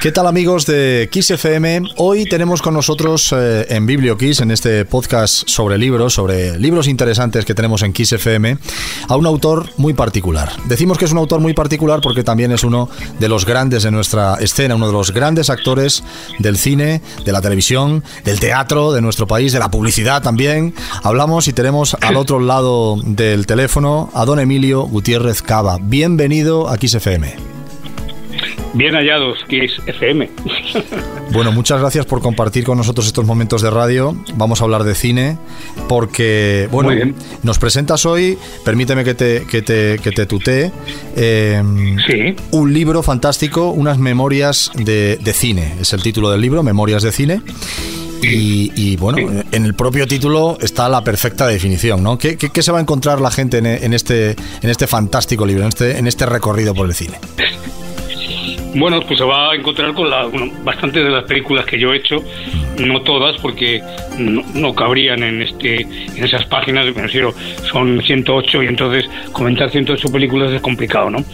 ¿Qué tal amigos de Kiss FM? Hoy tenemos con nosotros eh, en Biblio Kiss, en este podcast sobre libros, sobre libros interesantes que tenemos en Kiss FM, a un autor muy particular. Decimos que es un autor muy particular porque también es uno de los grandes de nuestra escena, uno de los grandes actores del cine, de la televisión, del teatro, de nuestro país, de la publicidad también. Hablamos y tenemos al otro lado del teléfono a don Emilio Gutiérrez Cava. Bienvenido a Kiss FM. Bien hallados, que es FM. Bueno, muchas gracias por compartir con nosotros estos momentos de radio. Vamos a hablar de cine, porque, bueno, nos presentas hoy, permíteme que te, que te, que te tutee, eh, un libro fantástico, unas memorias de, cine. Es el título del libro, Memorias de Cine. Y, bueno, en el propio título está la perfecta definición, ¿no? ¿Qué, qué, se va a encontrar la gente en, este, en este fantástico libro, en este, en este recorrido por el cine? Bueno, pues se va a encontrar con la, bastantes de las películas que yo he hecho, no todas, porque no, cabrían en este en esas páginas, me refiero, son 108 y entonces comentar 108 películas es complicado, ¿no?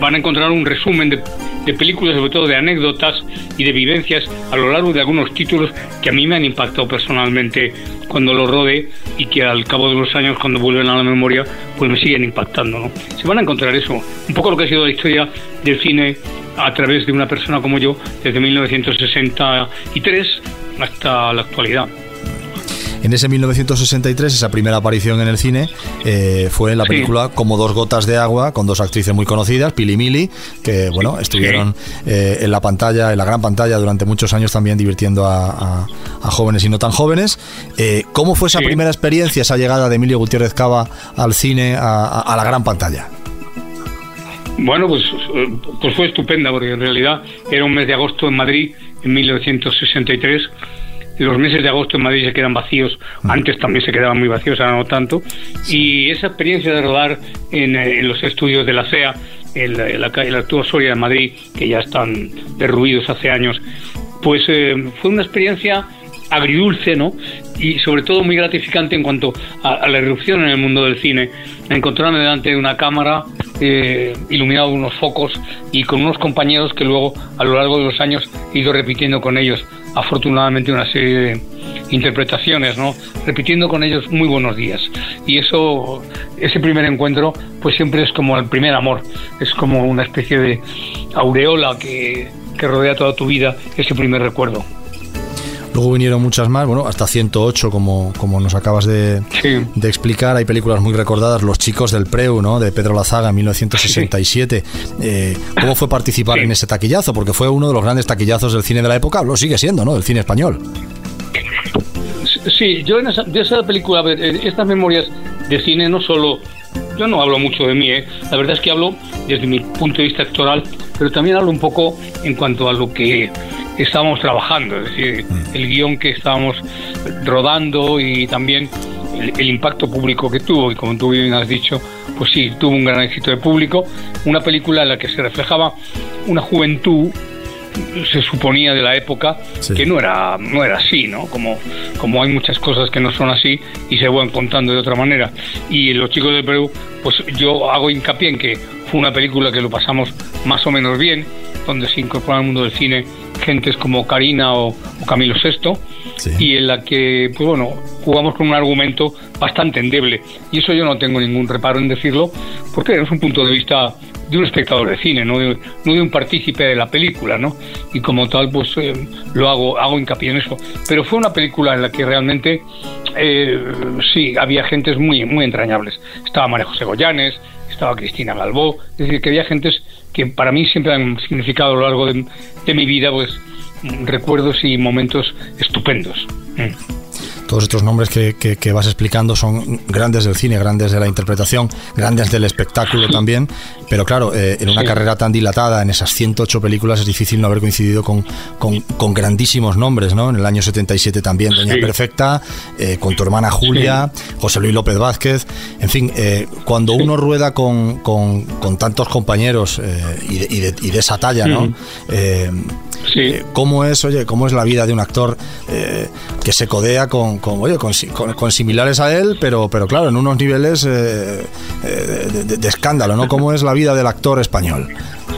Van a encontrar un resumen de, de, películas, sobre todo de anécdotas y de vivencias a lo largo de algunos títulos que a mí me han impactado personalmente cuando los rodé y que al cabo de los años, cuando vuelven a la memoria, pues me siguen impactando, ¿no? Se van a encontrar eso, un poco lo que ha sido la historia del cine a través de una persona como yo desde 1963 hasta la actualidad. En ese 1963, esa primera aparición en el cine eh, fue en la película Como dos gotas de agua, con dos actrices muy conocidas, Pili Mili, que bueno, estuvieron eh, en la pantalla, en la gran pantalla durante muchos años también divirtiendo a, jóvenes y no tan jóvenes. Eh, ¿Cómo fue esa primera experiencia, esa llegada de Emilio Gutiérrez Cava al cine, a la gran pantalla? Bueno, pues, pues fue estupenda, porque en realidad era un mes de agosto en Madrid, en 1963. Los meses de agosto en Madrid se quedan vacíos, antes también se quedaban muy vacíos, ahora no tanto. Y esa experiencia de rodar en, los estudios de la CEA, en la, en la, Soria de Madrid, que ya están derruidos hace años, pues eh, fue una experiencia agridulce, ¿no? Y sobre todo muy gratificante en cuanto a, la irrupción en el mundo del cine. Encontrarme delante de una cámara, eh, iluminado unos focos y con unos compañeros que luego a lo largo de los años he ido repitiendo con ellos, afortunadamente, una serie de interpretaciones, ¿no? Repitiendo con ellos muy buenos días. Y eso, ese primer encuentro, pues siempre es como el primer amor, es como una especie de aureola que, que rodea toda tu vida, ese primer recuerdo. Luego vinieron muchas más, bueno, hasta 108, como, como nos acabas de, explicar. Hay películas muy recordadas, Los chicos del Preu, ¿no? De Pedro Lazaga, en 1967. Eh, ¿Cómo fue participar en ese taquillazo? Porque fue uno de los grandes taquillazos del cine de la época, lo sigue siendo, ¿no? Del cine español. Sí, yo en esa, de esa película, estas memorias de cine no solo yo no hablo mucho de mí, ¿eh? la verdad es que hablo desde mi punto de vista actoral, pero también hablo un poco en cuanto a lo que estábamos trabajando, es decir, mm. el guion que estábamos rodando y también el, impacto público que tuvo, y como tú bien has dicho, pues sí, tuvo un gran éxito de público, una película en la que se reflejaba una juventud se suponía de la época que no era no era así no como como hay muchas cosas que no son así y se van contando de otra manera. Y los chicos del Perú pues yo hago hincapié en que fue una película que lo pasamos más o menos bien donde se incorpora al mundo del cine gentes como Karina o, Camilo VI, y en la que, pues bueno, jugamos con un argumento bastante endeble. Y eso yo no tengo ningún reparo en decirlo, porque es un punto de vista de un espectador de cine, no de, no de un partícipe de la película, ¿no? Y como tal, pues eh, lo hago, hago hincapié en eso. Pero fue una película en la que realmente eh, sí, había gentes muy, muy entrañables. Estaba María José Goyanes, estaba Cristina Galbó, es decir, que había gentes que para mí siempre han significado a lo largo de, mi vida, pues recuerdos y momentos estupendos. Mm todos estos nombres que, que, vas explicando son grandes del cine, grandes de la interpretación, grandes del espectáculo también, pero claro, eh, en una carrera tan dilatada, en esas 108 películas, es difícil no haber coincidido con, con, grandísimos nombres, ¿no? En el año 77 también, Doña Perfecta, eh, con tu hermana Julia, José Luis López Vázquez, en fin, eh, cuando uno rueda con, con, tantos compañeros y de, y, de, y, de, esa talla, ¿no? Sí. ¿Cómo es, oye, cómo es la vida de un actor que se codea con, con, oye, con, similares a él, pero, pero claro, en unos niveles eh, eh, de, escándalo, ¿no? ¿Cómo es la vida del actor español?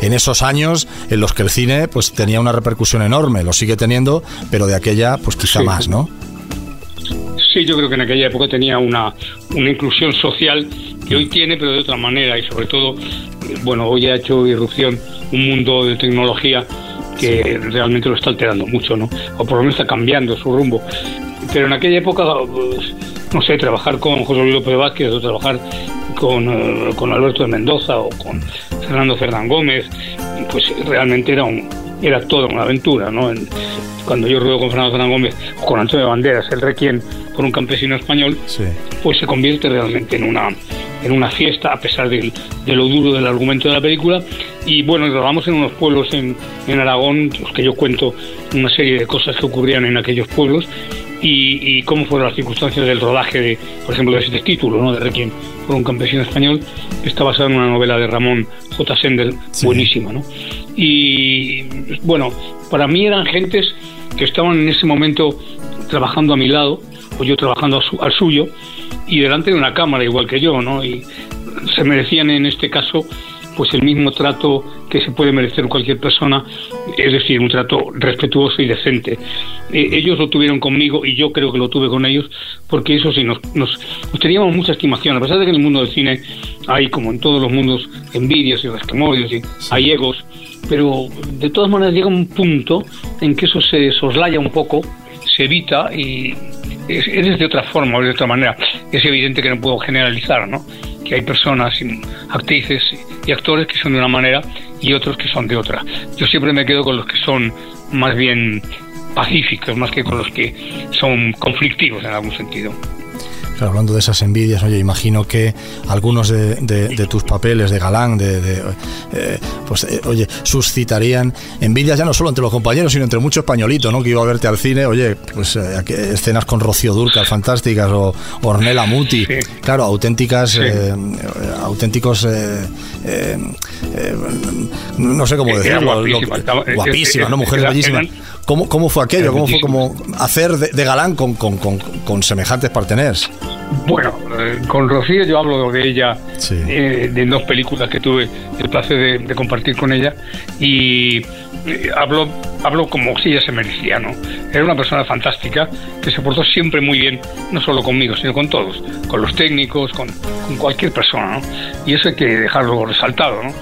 en esos años en los que el cine pues tenía una repercusión enorme, lo sigue teniendo, pero de aquella pues quizá más, ¿no? Sí, yo creo que en aquella época tenía una, una inclusión social que hoy tiene, pero de otra manera, y sobre todo, bueno, hoy ha hecho irrupción un mundo de tecnología que realmente lo está alterando mucho, ¿no? O por lo menos está cambiando su rumbo. Pero en aquella época, pues, no sé, trabajar con José Luis López Vázquez o trabajar con, eh, con Alberto de Mendoza o con Fernando Fernán Gómez, pues realmente era un, era toda una aventura, ¿no? cuando yo ruedo con Fernando Fernán Gómez o con Antonio Banderas, el requiem por un campesino español, pues se convierte realmente en una en una fiesta, a pesar de, de, lo duro del argumento de la película. Y bueno, rodamos en unos pueblos en, en Aragón, los que yo cuento una serie de cosas que ocurrían en aquellos pueblos y, cómo fueron las circunstancias del rodaje, de, por ejemplo, de este título, ¿no? de Requiem por un campesino español, que está basado en una novela de Ramón J. Sender, buenísima. ¿no? Y bueno, para mí eran gentes que estaban en ese momento trabajando a mi lado, o yo trabajando al suyo, y delante de una cámara igual que yo, ¿no? Y se merecían en este caso pues el mismo trato que se puede merecer cualquier persona, es decir, un trato respetuoso y decente. Eh, ellos lo tuvieron conmigo y yo creo que lo tuve con ellos porque eso sí, nos, nos, teníamos mucha estimación, a pesar de que en el mundo del cine hay, como en todos los mundos, envidias y resquemorios y hay egos, pero de todas maneras llega un punto en que eso se soslaya un poco, se evita y es, de otra forma o de otra manera. Es evidente que no puedo generalizar, ¿no? Que hay personas, actrices y actores que son de una manera y otros que son de otra. Yo siempre me quedo con los que son más bien pacíficos, más que con los que son conflictivos en algún sentido hablando de esas envidias, oye, imagino que algunos de, tus papeles de galán, de, eh, pues, eh, oye, suscitarían envidias ya no solo entre los compañeros, sino entre mucho españolito, ¿no? Que iba a verte al cine, oye, pues eh, escenas con Rocío Durcal fantásticas o Ornella Muti, claro, auténticas, auténticos, no sé cómo decirlo, guapísimas, ¿no? Mujeres bellísimas. ¿Cómo, ¿Cómo, fue aquello? ¿Cómo fue como hacer de, galán con, con, con, con semejantes parteners? Bueno, eh, con Rocío yo hablo de ella, eh, de dos películas que tuve el placer de, compartir con ella y eh, hablo, hablo como si ella se merecía, ¿no? Era una persona fantástica que se portó siempre muy bien, no solo conmigo, sino con todos, con los técnicos, con, cualquier persona, ¿no? Y eso hay que dejarlo resaltado, ¿no?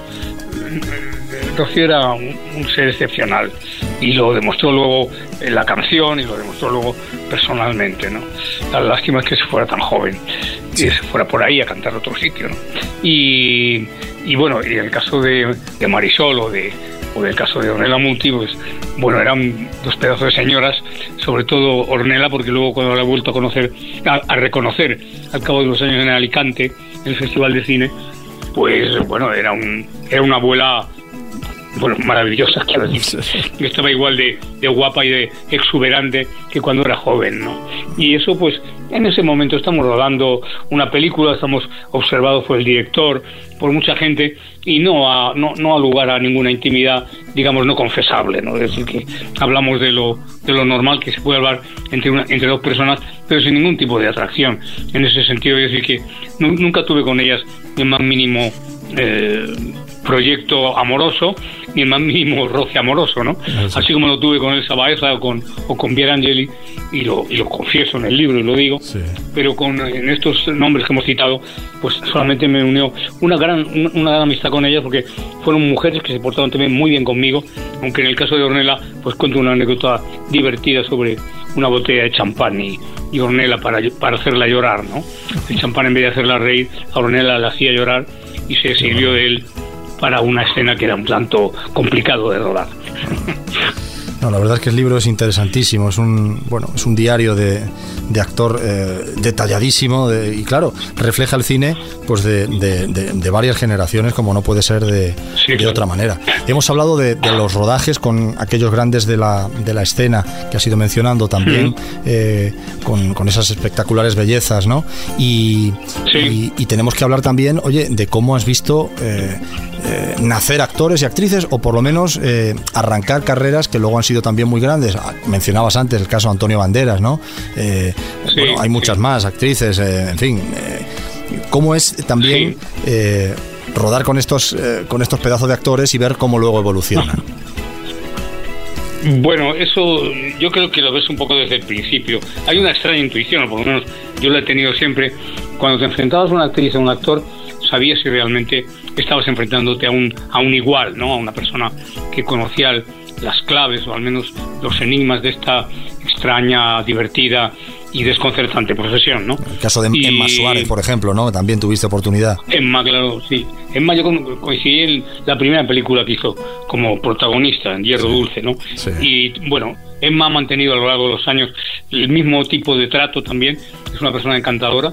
Rocío era un ser excepcional y lo demostró luego en la canción y lo demostró luego personalmente, ¿no? La lástima es que se fuera tan joven y se fuera por ahí a cantar a otro sitio, ¿no? Y, y bueno, y el caso de, de Marisol o de o del caso de Ornella Muti, pues bueno, eran dos pedazos de señoras, sobre todo Ornella, porque luego cuando la he vuelto a conocer, a, reconocer al cabo de los años en Alicante, en el Festival de Cine, pues bueno, era un, era una abuela bueno, maravillosa, quiero decir. Yo estaba igual de, guapa y de exuberante que cuando era joven, ¿no? Y eso, pues, en ese momento estamos rodando una película, estamos observados por el director, por mucha gente, y no a, no, no a lugar a ninguna intimidad, digamos, no confesable, ¿no? Es decir, que hablamos de lo, de lo normal que se puede hablar entre, una, entre dos personas, pero sin ningún tipo de atracción. En ese sentido, es decir, que nunca tuve con ellas el más mínimo... Eh, proyecto amoroso ni el más mínimo roce amoroso, ¿no? Así como lo tuve con Elsa Baeza o con, o con Angeli, y lo, y lo confieso en el libro y lo digo, pero con en estos nombres que hemos citado, pues solamente me unió una gran, una gran amistad con ellas porque fueron mujeres que se portaron también muy bien conmigo, aunque en el caso de Ornella, pues cuento una anécdota divertida sobre una botella de champán y, y Ornella para, para hacerla llorar, ¿no? El champán en vez de hacerla reír, a Ornella la hacía llorar y se sirvió de él para una escena que era un tanto complicado de rodar. No, la verdad es que el libro es interesantísimo, es un, bueno, es un diario de, de actor eh, detalladísimo y claro, refleja el cine pues de, de, varias generaciones como no puede ser de, otra manera. Hemos hablado de, los rodajes con aquellos grandes de la, de la escena que has ido mencionando también, eh, con, con, esas espectaculares bellezas, ¿no? Y, y, tenemos que hablar también, oye, de cómo has visto eh, nacer actores y actrices o por lo menos arrancar carreras que luego han sido también muy grandes. Ah, mencionabas antes el caso de Antonio Banderas, ¿no? Eh, hay muchas más actrices, eh, en fin. Eh, ¿Cómo es también rodar con estos, eh, con estos pedazos de actores y ver cómo luego evolucionan. Bueno, eso yo creo que lo ves un poco desde el principio. Hay una extraña intuición, o por lo menos yo la he tenido siempre. Cuando te enfrentabas a una actriz o a un actor, sabías si realmente estabas enfrentándote a un, a un igual, ¿no? A una persona que conocía las claves o al menos los enigmas de esta extraña, divertida y desconcertante profesión, ¿no? El caso de Emma Suárez, por ejemplo, ¿no? También tuviste oportunidad. Emma, claro, sí. Emma yo coincidí en la primera película que hizo como protagonista, en Hierro Dulce, ¿no? Y bueno, Emma ha mantenido a lo largo de los años el mismo tipo de trato también. Es una persona encantadora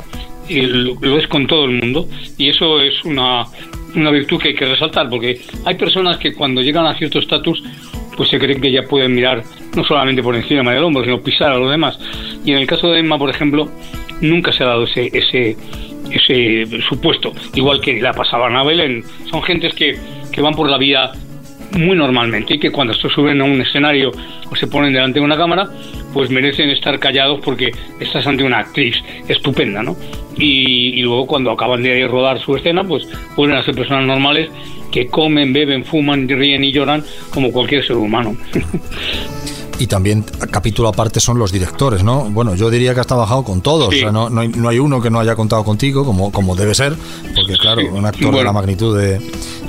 y lo es con todo el mundo y eso es una, una virtud que hay que resaltar porque hay personas que cuando llegan a cierto estatus pues se creen que ya pueden mirar no solamente por encima del hombro, sino pisar a los demás. Y en el caso de Emma, por ejemplo, nunca se ha dado ese, ese, ese supuesto, igual que la pasaba a Belén. Son gentes que, que van por la vida muy normalmente y que cuando se suben a un escenario o se ponen delante de una cámara, pues merecen estar callados porque estás ante una actriz estupenda, ¿no? Y, y luego cuando acaban de rodar su escena, pues vuelven a ser personas normales que comen, beben, fuman, ríen y lloran como cualquier ser humano. Y también, capítulo aparte, son los directores, ¿no? Bueno, yo diría que has trabajado con todos. O sea, no, no, hay, uno que no haya contado contigo, como, como debe ser, porque, claro, un actor de la magnitud de,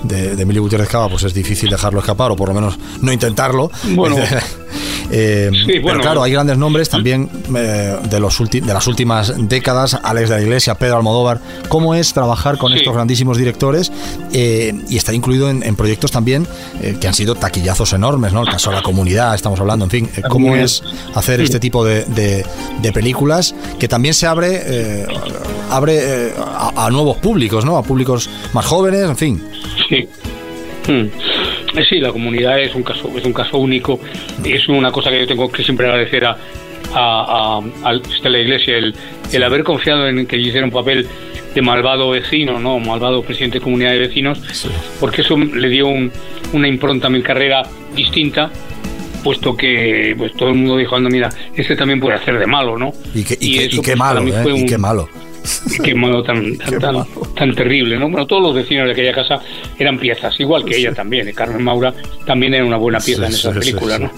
de, de Emilio Gutiérrez Cava, pues es difícil dejarlo escapar, o por lo menos no intentarlo. Bueno. Eh, pero claro, hay grandes nombres también eh, de, los de las últimas décadas, Alex de la Iglesia, Pedro Almodóvar. ¿Cómo es trabajar con estos grandísimos directores eh, y estar incluido en, proyectos también que han sido taquillazos enormes, ¿no? El caso de la comunidad, estamos hablando, en fin, ¿cómo es hacer este tipo de, de, películas que también se abre, abre a, nuevos públicos, ¿no? A públicos más jóvenes, en fin. Sí. Hmm. Sí, la comunidad es un caso, es un caso único. Es una cosa que yo tengo que siempre agradecer a, a, a, la Iglesia, el, el haber confiado en que hiciera un papel de malvado vecino, ¿no? Malvado presidente de comunidad de vecinos, porque eso le dio una impronta a mi carrera distinta puesto que pues todo el mundo dijo, anda, mira, este también puede hacer de malo, ¿no? Y, qué pues, malo, ¿eh? y qué malo qué modo tan, tan, terrible, ¿no? Bueno, todos los vecinos de aquella casa eran piezas, igual que ella también. Carmen Maura también era una buena pieza en esa película, ¿no?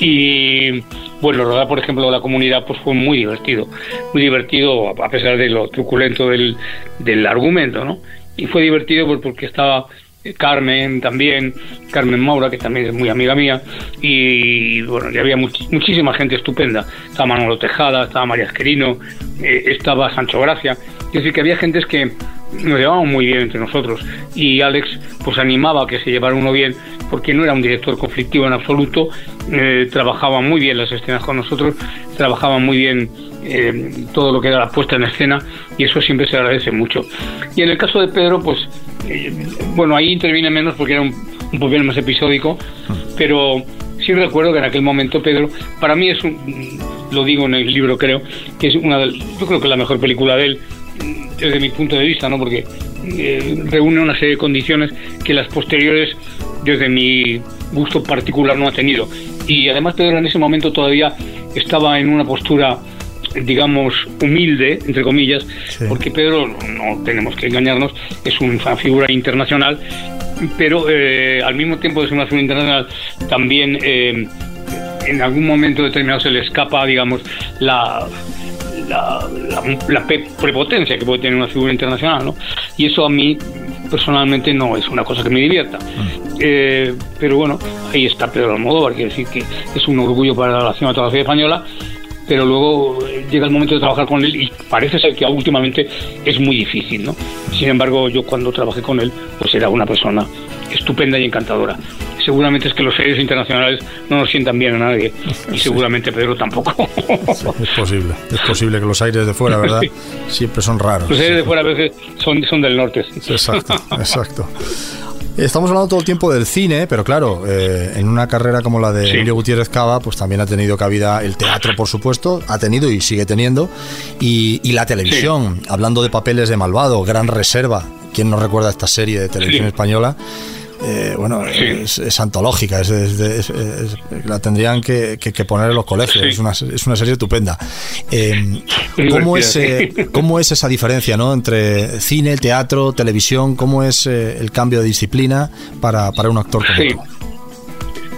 Y bueno, rodar, por ejemplo, la comunidad, pues fue muy divertido, muy divertido a pesar de lo truculento del, del argumento, ¿no? Y fue divertido porque estaba Carmen también, Carmen Maura, que también es muy amiga mía, y bueno, ya había muchísima gente estupenda. Estaba Manolo Tejada, estaba María Esquerino, eh, estaba Sancho Gracia. Es decir, que había gentes que nos llevaban muy bien entre nosotros. Y Alex, pues animaba a que se llevara uno bien, porque no era un director conflictivo en absoluto, eh, trabajaba muy bien las escenas con nosotros, trabajaba muy bien eh, todo lo que era la puesta en escena, y eso siempre se agradece mucho. Y en el caso de Pedro, pues eh, bueno, ahí interviene menos porque era un, un papel más episódico, pero sí recuerdo que en aquel momento Pedro, para mí es un, lo digo en el libro creo, que es una de, yo creo que la mejor película de él desde mi punto de vista, ¿no? Porque eh, reúne una serie de condiciones que las posteriores desde mi gusto particular no ha tenido. Y además Pedro en ese momento todavía estaba en una postura digamos, humilde, entre comillas, porque Pedro, no tenemos que engañarnos, es una figura internacional, pero eh, al mismo tiempo de ser una figura internacional, también eh, en algún momento determinado se le escapa, digamos, la, la, la, prepotencia que puede tener una figura internacional, ¿no? Y eso a mí personalmente no es una cosa que me divierta. Mm. Eh, pero bueno, ahí está Pedro Almodóvar, quiere decir que es un orgullo para la cinematografía española pero luego eh, llega el momento de trabajar con él y parece ser que últimamente es muy difícil, ¿no? Sin embargo, yo cuando trabajé con él, pues era una persona estupenda y encantadora. Seguramente es que los seres internacionales no nos sientan bien a nadie y seguramente Pedro tampoco. es posible, es posible que los aires de fuera, ¿verdad? Siempre son raros. Los aires de fuera a veces son, son del norte. Exacto, exacto. Estamos hablando todo el tiempo del cine, pero claro, eh, en una carrera como la de Emilio Gutiérrez Cava, pues también ha tenido cabida el teatro, por supuesto, ha tenido y sigue teniendo, y, la televisión, hablando de papeles de malvado, Gran Reserva, ¿quién no recuerda esta serie de televisión española? Eh, bueno, es, antológica, es, la tendrían que, poner en los colegios, es, una, es una serie estupenda. Eh, ¿cómo, es, ¿Cómo es esa diferencia ¿no? entre cine, teatro, televisión? ¿Cómo es el cambio de disciplina para, para un actor como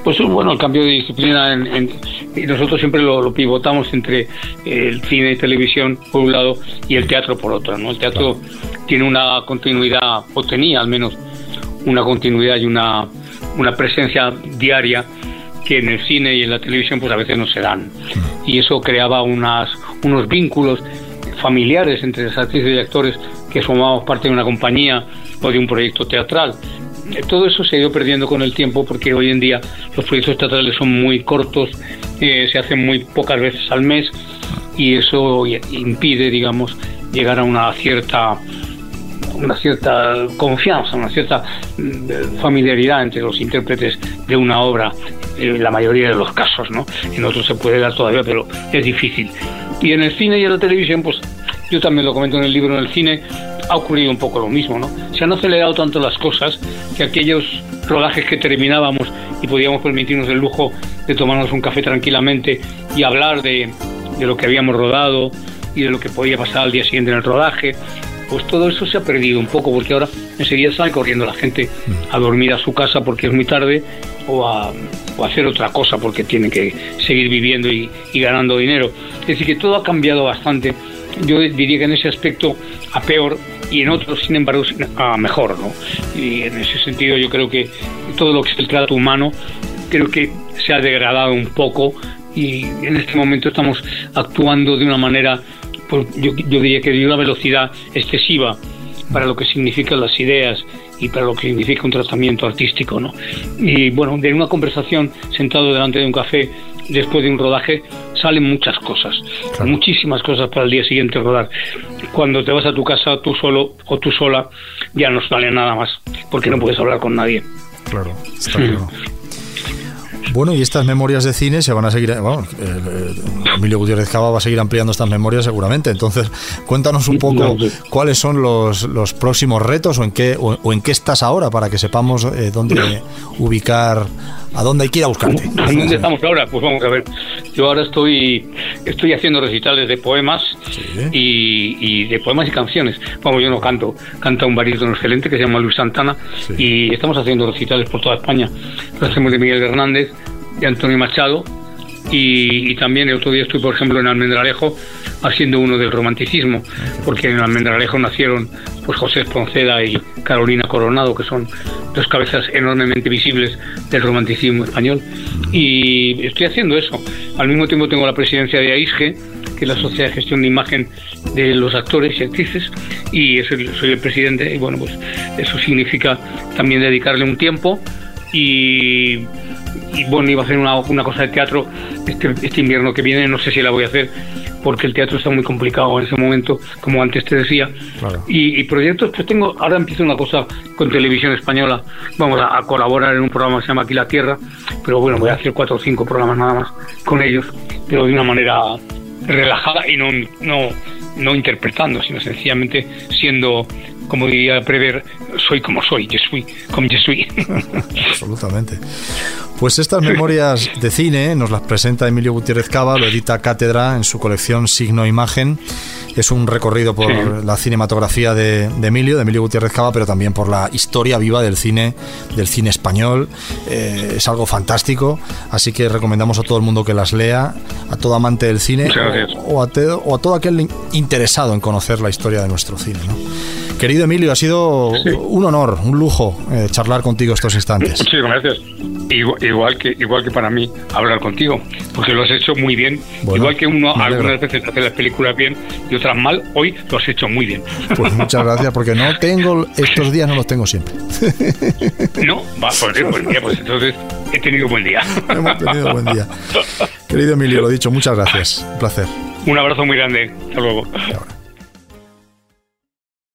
Pues bueno, el cambio de disciplina en, y nosotros siempre lo, pivotamos entre el cine y televisión por un lado y el teatro por otro. ¿no? El teatro tiene una continuidad, o tenía al menos una continuidad y una, una presencia diaria que en el cine y en la televisión pues a veces no se dan. Y eso creaba unas, unos vínculos familiares entre las actrices y actores que formábamos parte de una compañía o de un proyecto teatral. Todo eso se ha ido perdiendo con el tiempo porque hoy en día los proyectos teatrales son muy cortos, eh, se hacen muy pocas veces al mes y eso impide, digamos, llegar a una cierta una cierta confianza, una cierta mm, familiaridad entre los intérpretes de una obra, en la mayoría de los casos, ¿no? En otros se puede dar todavía, pero es difícil. Y en el cine y en la televisión, pues yo también lo comento en el libro, en el cine ha ocurrido un poco lo mismo, ¿no? Se han acelerado tanto las cosas que aquellos rodajes que terminábamos y podíamos permitirnos el lujo de tomarnos un café tranquilamente y hablar de, de lo que habíamos rodado y de lo que podía pasar al día siguiente en el rodaje, pues todo eso se ha perdido un poco, porque ahora enseguida sale corriendo la gente a dormir a su casa porque es muy tarde o a, hacer otra cosa porque tiene que seguir viviendo y, ganando dinero. Es decir, que todo ha cambiado bastante. Yo diría que en ese aspecto a peor y en otros, sin embargo, a mejor. ¿no? Y en ese sentido yo creo que todo lo que es el trato humano creo que se ha degradado un poco y en este momento estamos actuando de una manera pues yo, diría que de una velocidad excesiva para lo que significan las ideas y para lo que significa un tratamiento artístico, ¿no? Y bueno, de una conversación sentado delante de un café después de un rodaje salen muchas cosas, muchísimas cosas para el día siguiente rodar. Cuando te vas a tu casa tú solo o tú sola ya no sale nada más, porque no puedes hablar con nadie. Claro, está claro. Bueno, y estas memorias de cine se van a seguir. Bueno, Emilio Gutiérrez Cava va a seguir ampliando estas memorias seguramente. Entonces, cuéntanos un poco cuáles son los, los próximos retos o en qué o, en qué estás ahora para que sepamos eh, dónde ubicar, a dónde hay que ir a buscarte. ¿Dónde estamos ahora? Pues vamos a ver. Yo ahora estoy estoy haciendo recitales de poemas y, de poemas y canciones. Vamos, yo no canto, canta un barítono excelente que se llama Luis Santana y estamos haciendo recitales por toda España. Lo hacemos de Miguel Hernández de Antonio Machado y, también el otro día estuve, por ejemplo, en Almendralejo haciendo uno del romanticismo, porque en Almendralejo nacieron pues José Esponceda y Carolina Coronado, que son dos cabezas enormemente visibles del romanticismo español. Y estoy haciendo eso. Al mismo tiempo tengo la presidencia de AISGE, que es la Sociedad de Gestión de Imagen de los actores y actrices, y soy, soy el presidente, y bueno, pues eso significa también dedicarle un tiempo y y bueno, iba a hacer una, una cosa de teatro este, este, invierno que viene, no sé si la voy a hacer porque el teatro está muy complicado en ese momento, como antes te decía. Y, proyectos, pues tengo, ahora empiezo una cosa con televisión española, vamos a, colaborar en un programa que se llama Aquí la Tierra, pero bueno, voy a hacer cuatro o cinco programas nada más con ellos, pero de una manera relajada y no, no, no interpretando, sino sencillamente siendo como diría Prever, soy como soy, yo soy como yo soy. Absolutamente. Pues estas memorias de cine nos las presenta Emilio Gutiérrez Cava, lo edita Cátedra en su colección Signo Imagen. Es un recorrido por la cinematografía de, Emilio, de Emilio Gutiérrez Cava, pero también por la historia viva del cine, del cine español. Eh, es algo fantástico, así que recomendamos a todo el mundo que las lea, a todo amante del cine o, a o, a todo aquel interesado en conocer la historia de nuestro cine. ¿no? Querido Emilio, ha sido un honor, un lujo eh, charlar contigo estos instantes. Muchísimas gracias. Igual, que igual que para mí hablar contigo, porque lo has hecho muy bien. igual que uno algunas veces hace las películas bien y otras mal, hoy lo has hecho muy bien. Pues muchas gracias, porque no tengo estos días, no los tengo siempre. No, va, pues, pues, pues entonces he tenido buen día. Hemos tenido buen día. Querido Emilio, lo dicho, muchas gracias. Un placer. Un abrazo muy grande. Hasta luego.